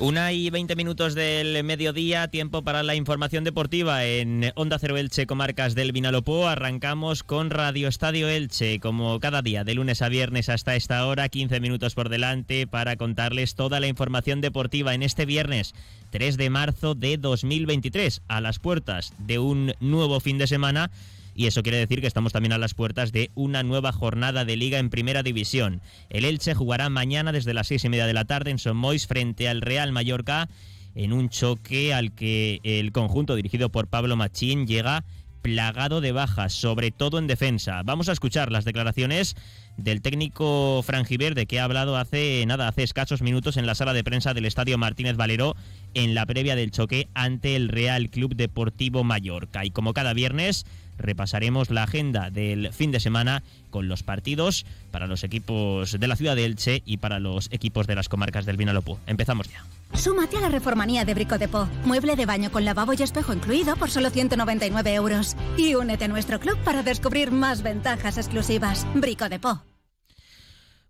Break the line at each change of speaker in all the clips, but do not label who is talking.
Una y veinte minutos del mediodía, tiempo para la información deportiva en Onda Cero Elche, comarcas del Vinalopó. Arrancamos con Radio Estadio Elche, como cada día, de lunes a viernes hasta esta hora, 15 minutos por delante para contarles toda la información deportiva en este viernes 3 de marzo de 2023, a las puertas de un nuevo fin de semana y eso quiere decir que estamos también a las puertas de una nueva jornada de liga en primera división. El Elche jugará mañana desde las seis y media de la tarde en Somois frente al Real Mallorca en un choque al que el conjunto dirigido por Pablo Machín llega plagado de bajas, sobre todo en defensa. Vamos a escuchar las declaraciones del técnico Frangiverde que ha hablado hace nada, hace escasos minutos en la sala de prensa del Estadio Martínez Valero en la previa del choque ante el Real Club Deportivo Mallorca. Y como cada viernes, repasaremos la agenda del fin de semana con los partidos para los equipos de la ciudad de Elche y para los equipos de las comarcas del Vinalopó. Empezamos ya.
Súmate a la reformanía de Brico de Po. Mueble de baño con lavabo y espejo incluido por solo 199 euros. Y únete a nuestro club para descubrir más ventajas exclusivas. Brico de Po.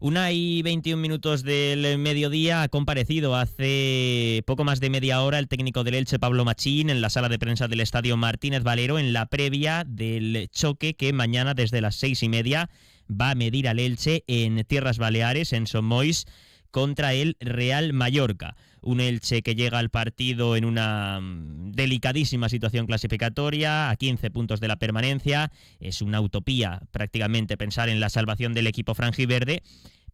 Una y 21 minutos del mediodía ha comparecido hace poco más de media hora el técnico del Elche, Pablo Machín, en la sala de prensa del Estadio Martínez Valero en la previa del choque que mañana desde las seis y media va a medir al Elche en Tierras Baleares, en Somois, contra el Real Mallorca. Un Elche que llega al partido en una mm, delicadísima situación clasificatoria, a 15 puntos de la permanencia. Es una utopía prácticamente pensar en la salvación del equipo franjiverde,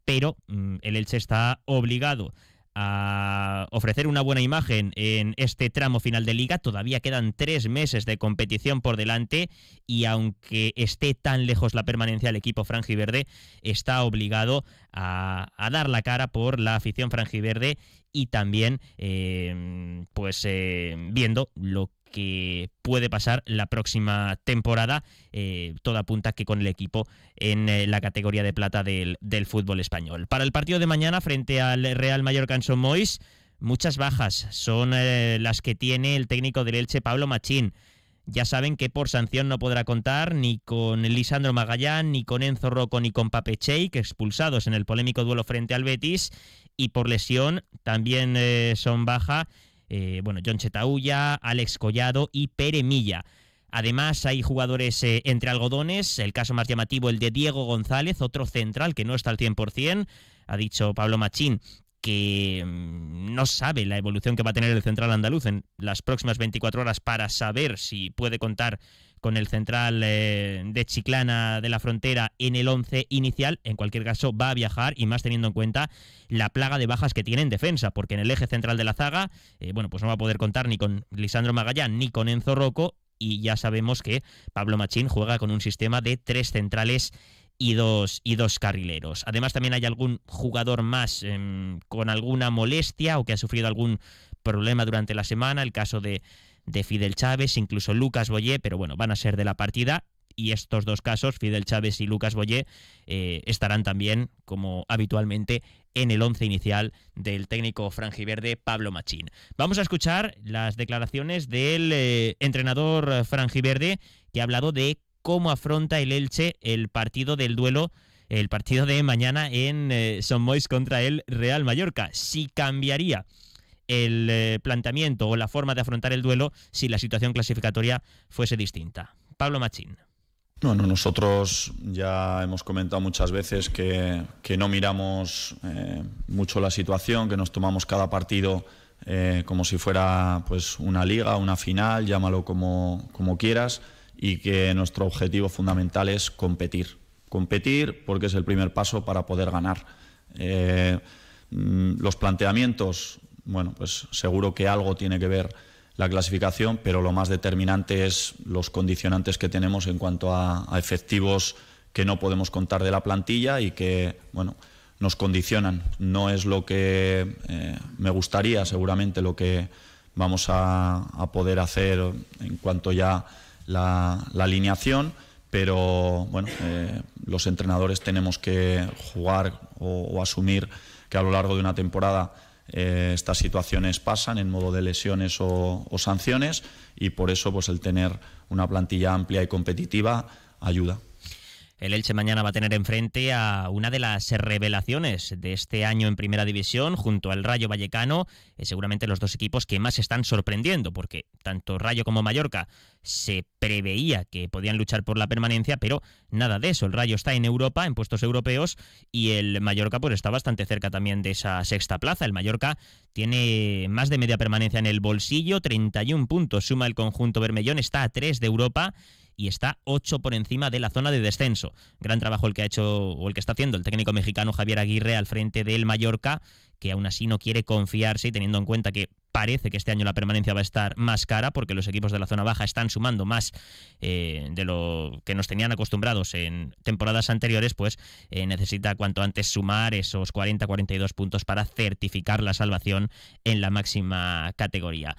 pero mm, el Elche está obligado a ofrecer una buena imagen en este tramo final de liga. Todavía quedan tres meses de competición por delante y aunque esté tan lejos la permanencia, el equipo franjiverde está obligado a, dar la cara por la afición franjiverde y también eh, pues eh, viendo lo que puede pasar la próxima temporada. Eh, toda apunta que con el equipo en eh, la categoría de plata del, fútbol español. Para el partido de mañana frente al Real Mallorca en Mois, muchas bajas son eh, las que tiene el técnico del Elche, Pablo Machín. Ya saben que por sanción no podrá contar ni con Lisandro Magallán, ni con Enzo Rocco, ni con Pape que expulsados en el polémico duelo frente al Betis. Y por lesión también son baja eh, bueno, John Chetaulla, Alex Collado y Pere Milla. Además, hay jugadores eh, entre algodones, el caso más llamativo, el de Diego González, otro central que no está al 100%, ha dicho Pablo Machín que mm, no sabe la evolución que va a tener el central andaluz en las próximas 24 horas para saber si puede contar con el central eh, de Chiclana de la Frontera en el 11 inicial. En cualquier caso, va a viajar y más teniendo en cuenta la plaga de bajas que tiene en defensa, porque en el eje central de la zaga, eh, bueno, pues no va a poder contar ni con Lisandro Magallán ni con Enzo Rocco. Y ya sabemos que Pablo Machín juega con un sistema de tres centrales y dos, y dos carrileros. Además, también hay algún jugador más em, con alguna molestia o que ha sufrido algún problema durante la semana. El caso de de Fidel Chávez, incluso Lucas Boyé, pero bueno, van a ser de la partida y estos dos casos, Fidel Chávez y Lucas Boyé, eh, estarán también, como habitualmente, en el once inicial del técnico franjiverde Pablo Machín. Vamos a escuchar las declaraciones del eh, entrenador franjiverde que ha hablado de cómo afronta el Elche el partido del duelo el partido de mañana en eh, Son Mois contra el Real Mallorca. Si cambiaría el eh, planteamiento o la forma de afrontar el duelo si la situación clasificatoria fuese distinta. Pablo Machín.
Bueno, nosotros ya hemos comentado muchas veces que, no miramos eh, mucho la situación, que nos tomamos cada partido eh, como si fuera pues una liga, una final, llámalo como, como quieras, y que nuestro objetivo fundamental es competir. Competir porque es el primer paso para poder ganar. Mm, los planteamientos bueno, pues seguro que algo tiene que ver la clasificación, pero lo más determinante es los condicionantes que tenemos en cuanto a, efectivos que no podemos contar de la plantilla y que, bueno, nos condicionan. No es lo que eh, me gustaría, seguramente lo que vamos a, poder hacer en cuanto ya la, la alineación, pero bueno, eh, los entrenadores tenemos que jugar o asumir que a lo largo de una temporada eh, estas situaciones pasan en modo de lesiones o, sanciones y por eso pues el tener una plantilla amplia y competitiva ayuda.
El Elche mañana va a tener enfrente a una de las revelaciones de este año en Primera División, junto al Rayo Vallecano, eh, seguramente los dos equipos que más están sorprendiendo, porque tanto Rayo como Mallorca se preveía que podían luchar por la permanencia, pero nada de eso. El Rayo está en Europa, en puestos europeos, y el Mallorca pues está bastante cerca también de esa sexta plaza. El Mallorca tiene más de media permanencia en el bolsillo, 31 puntos suma el conjunto Bermellón, está a 3 de Europa y está 8 por encima de la zona de descenso. Gran trabajo el que ha hecho o el que está haciendo el técnico mexicano Javier Aguirre al frente del Mallorca, que aún así no quiere confiarse y teniendo en cuenta que parece que este año la permanencia va a estar más cara porque los equipos de la zona baja están sumando más eh, de lo que nos tenían acostumbrados en temporadas anteriores, pues eh, necesita cuanto antes sumar esos 40-42 puntos para certificar la salvación en la máxima categoría.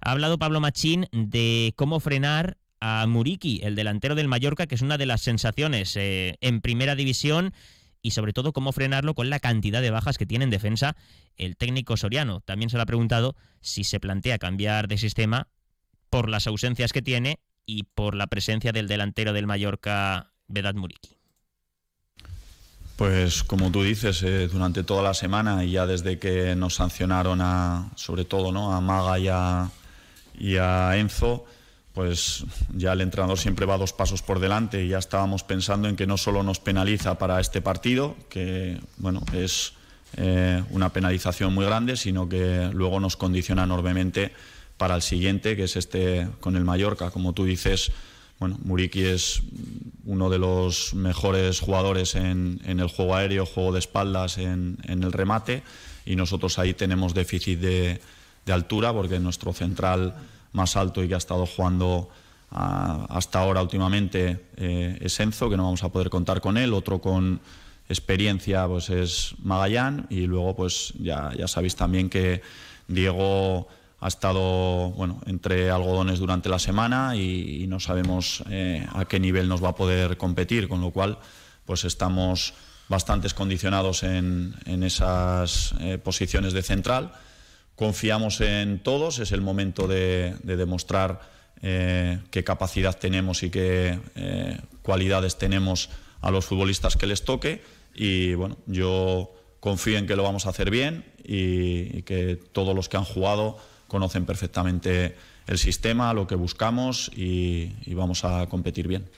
Ha hablado Pablo Machín de cómo frenar a Muriki, el delantero del Mallorca, que es una de las sensaciones eh, en primera división, y sobre todo cómo frenarlo con la cantidad de bajas que tiene en defensa el técnico soriano. También se le ha preguntado si se plantea cambiar de sistema por las ausencias que tiene y por la presencia del delantero del Mallorca, Vedat Muriki.
Pues como tú dices, eh, durante toda la semana y ya desde que nos sancionaron a, sobre todo, ¿no? a Maga y a, y a Enzo, pues ya el entrenador siempre va dos pasos por delante y ya estábamos pensando en que no solo nos penaliza para este partido, que bueno, es eh, una penalización muy grande, sino que luego nos condiciona enormemente para el siguiente, que es este con el Mallorca. Como tú dices, bueno, Muriki es uno de los mejores jugadores en, el juego aéreo, juego de espaldas, en, el remate, y nosotros ahí tenemos déficit de, de altura porque nuestro central más alto y que ha estado jugando ah, hasta ahora últimamente eh, es Enzo, que no vamos a poder contar con él. Otro con experiencia pues es Magallán y luego pues ya, ya sabéis también que Diego ha estado bueno, entre algodones durante la semana y, no sabemos eh, a qué nivel nos va a poder competir, con lo cual pues estamos bastante condicionados en, en esas eh, posiciones de central Confiamos en todos, es el momento de, demostrar eh, qué capacidad tenemos y qué eh, cualidades tenemos a los futbolistas que les toque. Y bueno, yo confío en que lo vamos a hacer bien y, que todos los que han jugado conocen perfectamente el sistema, lo que buscamos y vamos a competir bien.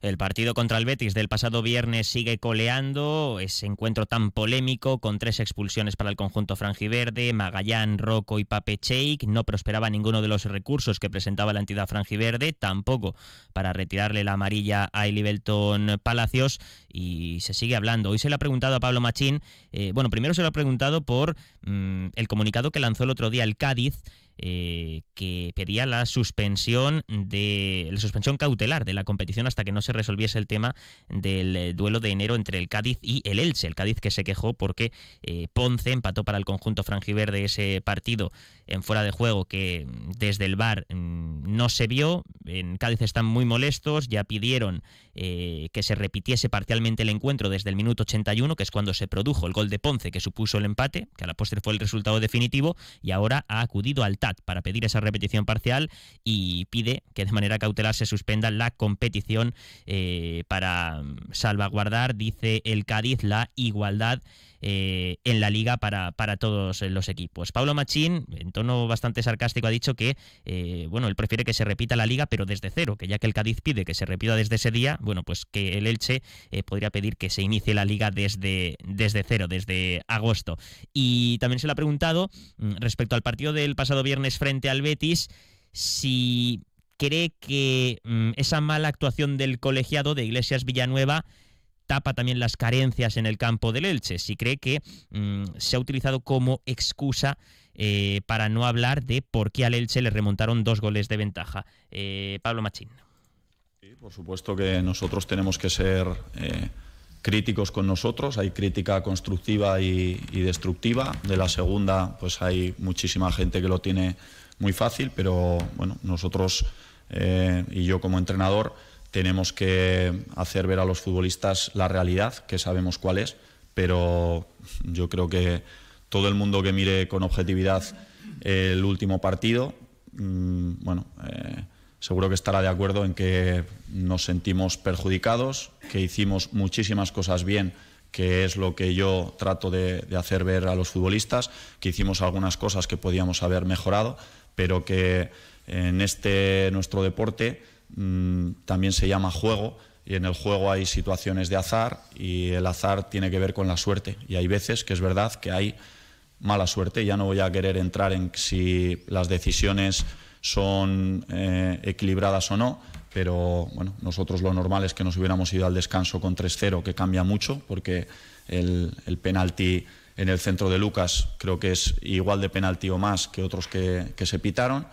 El partido contra el Betis del pasado viernes sigue coleando, ese encuentro tan polémico con tres expulsiones para el conjunto franjiverde, Magallán, Rocco y Pape Cheik. No prosperaba ninguno de los recursos que presentaba la entidad franjiverde, tampoco para retirarle la amarilla a Belton Palacios y se sigue hablando. Hoy se le ha preguntado a Pablo Machín, eh, bueno, primero se lo ha preguntado por mm, el comunicado que lanzó el otro día el Cádiz eh, que pedía la suspensión de la suspensión cautelar de la competición hasta que no se resolviese el tema del eh, duelo de enero entre el Cádiz y el Elche. El Cádiz que se quejó porque eh, Ponce empató para el conjunto franjiverde ese partido en fuera de juego que desde el bar mm, no se vio. En Cádiz están muy molestos, ya pidieron que se repitiese parcialmente el encuentro desde el minuto 81, que es cuando se produjo el gol de Ponce que supuso el empate, que a la postre fue el resultado definitivo, y ahora ha acudido al para pedir esa repetición parcial y pide que de manera cautelar se suspenda la competición eh, para salvaguardar, dice el Cádiz, la igualdad eh, en la liga para, para, todos los equipos. Pablo Machín, en tono bastante sarcástico, ha dicho que eh, bueno, él prefiere que se repita la liga, pero desde cero, que ya que el Cádiz pide que se repita desde ese día, bueno, pues que el Elche podría pedir que se inicie la liga desde, desde cero, desde agosto. Y también se le ha preguntado mm, respecto al partido del pasado viernes frente al Betis, si cree que mm, esa mala actuación del colegiado de Iglesias Villanueva tapa también las carencias en el campo del Elche, si cree que mm, se ha utilizado como excusa eh, para no hablar de por qué al Elche le remontaron dos goles de ventaja. Eh, Pablo Machín.
Sí, por supuesto que nosotros tenemos que ser eh, críticos con nosotros, hay crítica constructiva y, destructiva. De la segunda, pues hay muchísima gente que lo tiene muy fácil, pero bueno, nosotros y yo como entrenador tenemos que hacer ver a los futbolistas la realidad, que sabemos cuál es, pero yo creo que todo el mundo que mire con objetividad el último partido, mm, bueno, eh, seguro que estará de acuerdo en que nos sentimos perjudicados, que hicimos muchísimas cosas bien, que es lo que yo trato de, hacer ver a los futbolistas, que hicimos algunas cosas que podíamos haber mejorado, pero que en este nuestro deporte mm, también se llama juego y en el juego hay situaciones de azar y el azar tiene que ver con la suerte y hay veces que es verdad que hay mala suerte, ya no voy a querer entrar en si las decisiones son eh, equilibradas o no, pero bueno, nosotros lo normal es que nos hubiéramos ido al descanso con 3-0, que cambia mucho, porque el, el, penalti en el centro de Lucas creo que es igual de penalti o más que otros que, se pitaron.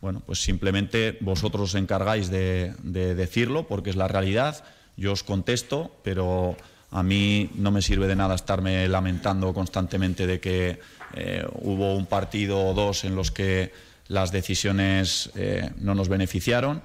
Bueno, pues simplemente vosotros os encargáis de, decirlo, porque es la realidad. Yo os contesto, pero a mí no me sirve de nada estarme lamentando constantemente de que eh, hubo un partido o dos en los que las decisiones eh, no nos beneficiaron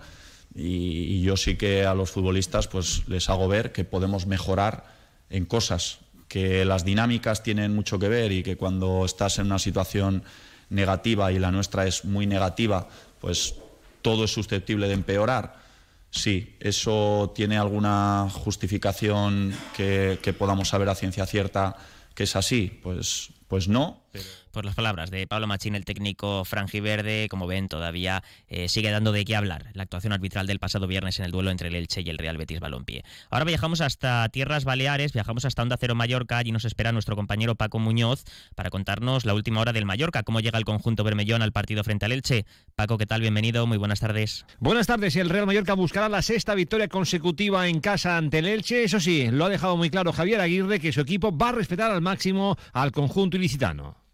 y, yo sí que a los futbolistas pues les hago ver que podemos mejorar en cosas, que las dinámicas tienen mucho que ver y que cuando estás en una situación negativa y la nuestra es muy negativa, pues todo es susceptible de empeorar. Sí, eso tiene alguna justificación que, podamos saber a ciencia cierta que es así, pues, pues no.
Por las palabras de Pablo Machín, el técnico franjiverde, como ven, todavía eh, sigue dando de qué hablar la actuación arbitral del pasado viernes en el duelo entre el Elche y el Real Betis Balompié. Ahora viajamos hasta Tierras Baleares, viajamos hasta Onda Cero Mallorca, y nos espera nuestro compañero Paco Muñoz para contarnos la última hora del Mallorca, cómo llega el conjunto bermellón al partido frente al Elche. Paco, ¿qué tal? Bienvenido, muy buenas tardes.
Buenas tardes, y el Real Mallorca buscará la sexta victoria consecutiva en casa ante el Elche. Eso sí, lo ha dejado muy claro Javier Aguirre que su equipo va a respetar al máximo al conjunto ilicitano.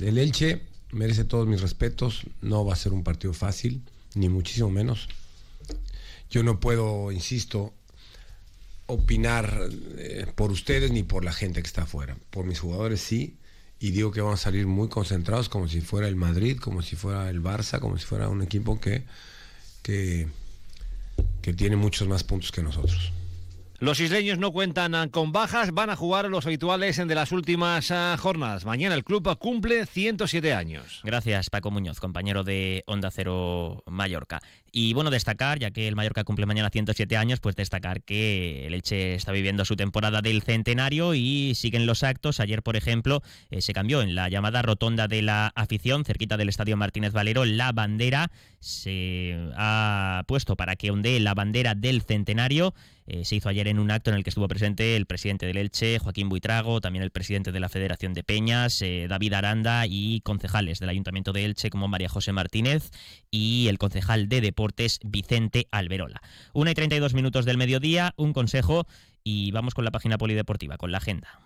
El Elche merece todos mis respetos, no va a ser un partido fácil, ni muchísimo menos. Yo no puedo, insisto, opinar eh, por ustedes ni por la gente que está afuera. Por mis jugadores sí, y digo que van a salir muy concentrados como si fuera el Madrid, como si fuera el Barça, como si fuera un equipo que, que, que tiene muchos más puntos que nosotros.
Los isleños no cuentan ah, con bajas, van a jugar los habituales de las últimas ah, jornadas. Mañana el club cumple 107 años.
Gracias, Paco Muñoz, compañero de Onda Cero Mallorca. Y bueno, destacar, ya que el Mallorca cumple mañana 107 años, pues destacar que el Elche está viviendo su temporada del centenario y siguen los actos. Ayer, por ejemplo, eh, se cambió en la llamada rotonda de la afición, cerquita del Estadio Martínez Valero, la bandera se ha puesto para que ondee la bandera del centenario eh, se hizo ayer en un acto en el que estuvo presente el presidente del Elche, Joaquín Buitrago, también el presidente de la Federación de Peñas, eh, David Aranda y concejales del Ayuntamiento de Elche como María José Martínez y el concejal de Deportes Vicente Alberola. Una y 32 minutos del mediodía, un consejo y vamos con la página polideportiva, con la agenda.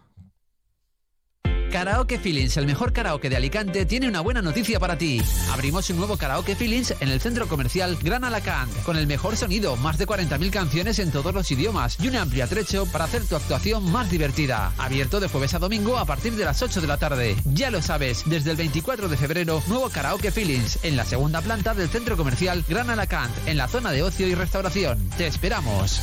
Karaoke Feelings, el mejor karaoke de Alicante, tiene una buena noticia para ti. Abrimos un nuevo Karaoke Feelings en el centro comercial Gran Alacant, con el mejor sonido, más de 40.000 canciones en todos los idiomas y un amplio atrecho para hacer tu actuación más divertida. Abierto de jueves a domingo a partir de las 8 de la tarde. Ya lo sabes, desde el 24 de febrero, nuevo Karaoke Feelings en la segunda planta del centro comercial Gran Alacant, en la zona de ocio y restauración. Te esperamos.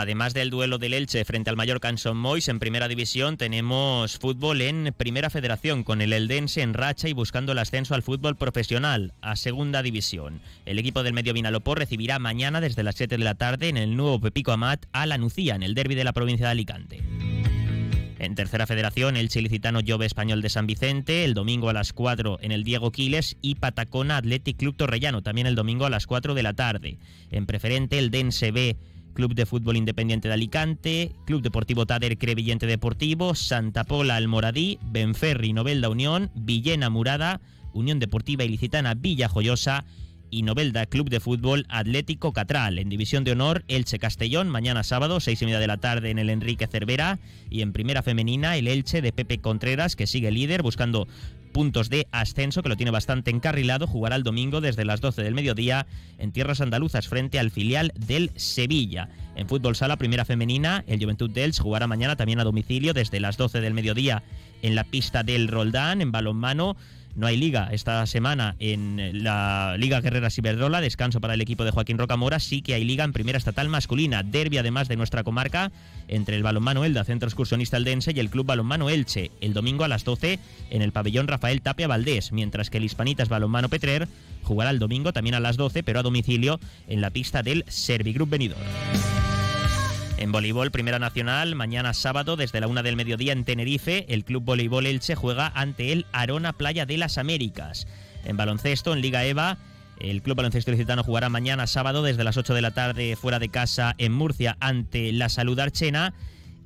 Además del duelo del Elche frente al Mallorca en Son Mois, en primera división tenemos fútbol en primera federación con el Eldense en racha y buscando el ascenso al fútbol profesional a segunda división. El equipo del Medio Vinalopó recibirá mañana desde las 7 de la tarde en el nuevo Pepico Amat a la Nucía en el derby de la provincia de Alicante. En tercera federación, el chilicitano Jove Español de San Vicente, el domingo a las 4 en el Diego Quiles y Patacona Athletic Club Torrellano, también el domingo a las 4 de la tarde. En preferente, el Dense B Club de Fútbol Independiente de Alicante, Club Deportivo Tader Crevillente Deportivo, Santa Pola Almoradí, Benferri Novelda Unión, Villena Murada, Unión Deportiva Ilicitana Villa Joyosa y Novelda Club de Fútbol Atlético Catral. En División de Honor, Elche Castellón, mañana sábado, seis y media de la tarde en el Enrique Cervera. Y en Primera Femenina, el Elche de Pepe Contreras, que sigue líder, buscando puntos de ascenso, que lo tiene bastante encarrilado. Jugará el domingo desde las 12 del mediodía en tierras andaluzas frente al filial del Sevilla. En fútbol sala, primera femenina, el Juventud dels jugará mañana también a domicilio desde las 12 del mediodía en la pista del Roldán. En balonmano, No hay liga esta semana en la Liga Guerrera Ciberdrola, descanso para el equipo de Joaquín Rocamora. Sí que hay liga en primera estatal masculina, derby además de nuestra comarca entre el Balonmano Elda, Centro Excursionista Eldense, y el Club Balonmano Elche, el domingo a las 12 en el pabellón Rafael Tapia Valdés, mientras que el Hispanitas Balonmano Petrer jugará el domingo también a las 12, pero a domicilio en la pista del Servigroup Benidorm. En voleibol, Primera Nacional, mañana sábado desde la una del mediodía en Tenerife, el Club Voleibol Elche juega ante el Arona Playa de las Américas. En baloncesto, en Liga EVA, el Club Baloncesto Licitano jugará mañana sábado desde las 8 de la tarde fuera de casa en Murcia ante la Salud Archena.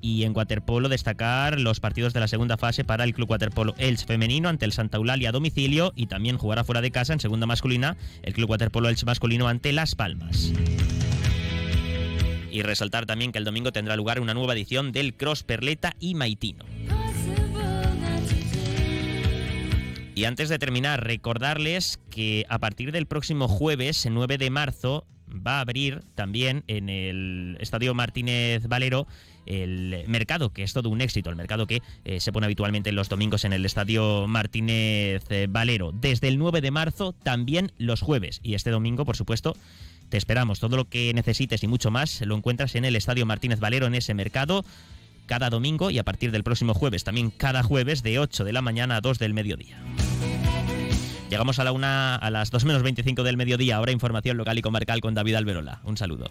Y en waterpolo destacar los partidos de la segunda fase para el Club Waterpolo Elche femenino ante el Santa Eulalia a domicilio y también jugará fuera de casa en segunda masculina el Club Waterpolo Elche masculino ante Las Palmas. Y resaltar también que el domingo tendrá lugar una nueva edición del Cross Perleta y Maitino. Y antes de terminar, recordarles que a partir del próximo jueves, 9 de marzo, va a abrir también en el Estadio Martínez Valero el mercado, que es todo un éxito, el mercado que eh, se pone habitualmente los domingos en el Estadio Martínez Valero. Desde el 9 de marzo, también los jueves. Y este domingo, por supuesto, te esperamos. Todo lo que necesites y mucho más lo encuentras en el Estadio Martínez Valero, en ese mercado, cada domingo y a partir del próximo jueves, también cada jueves de 8 de la mañana a 2 del mediodía. Llegamos a la una, a las 2 menos 25 del mediodía. Ahora información local y comarcal con David Alberola. Un saludo.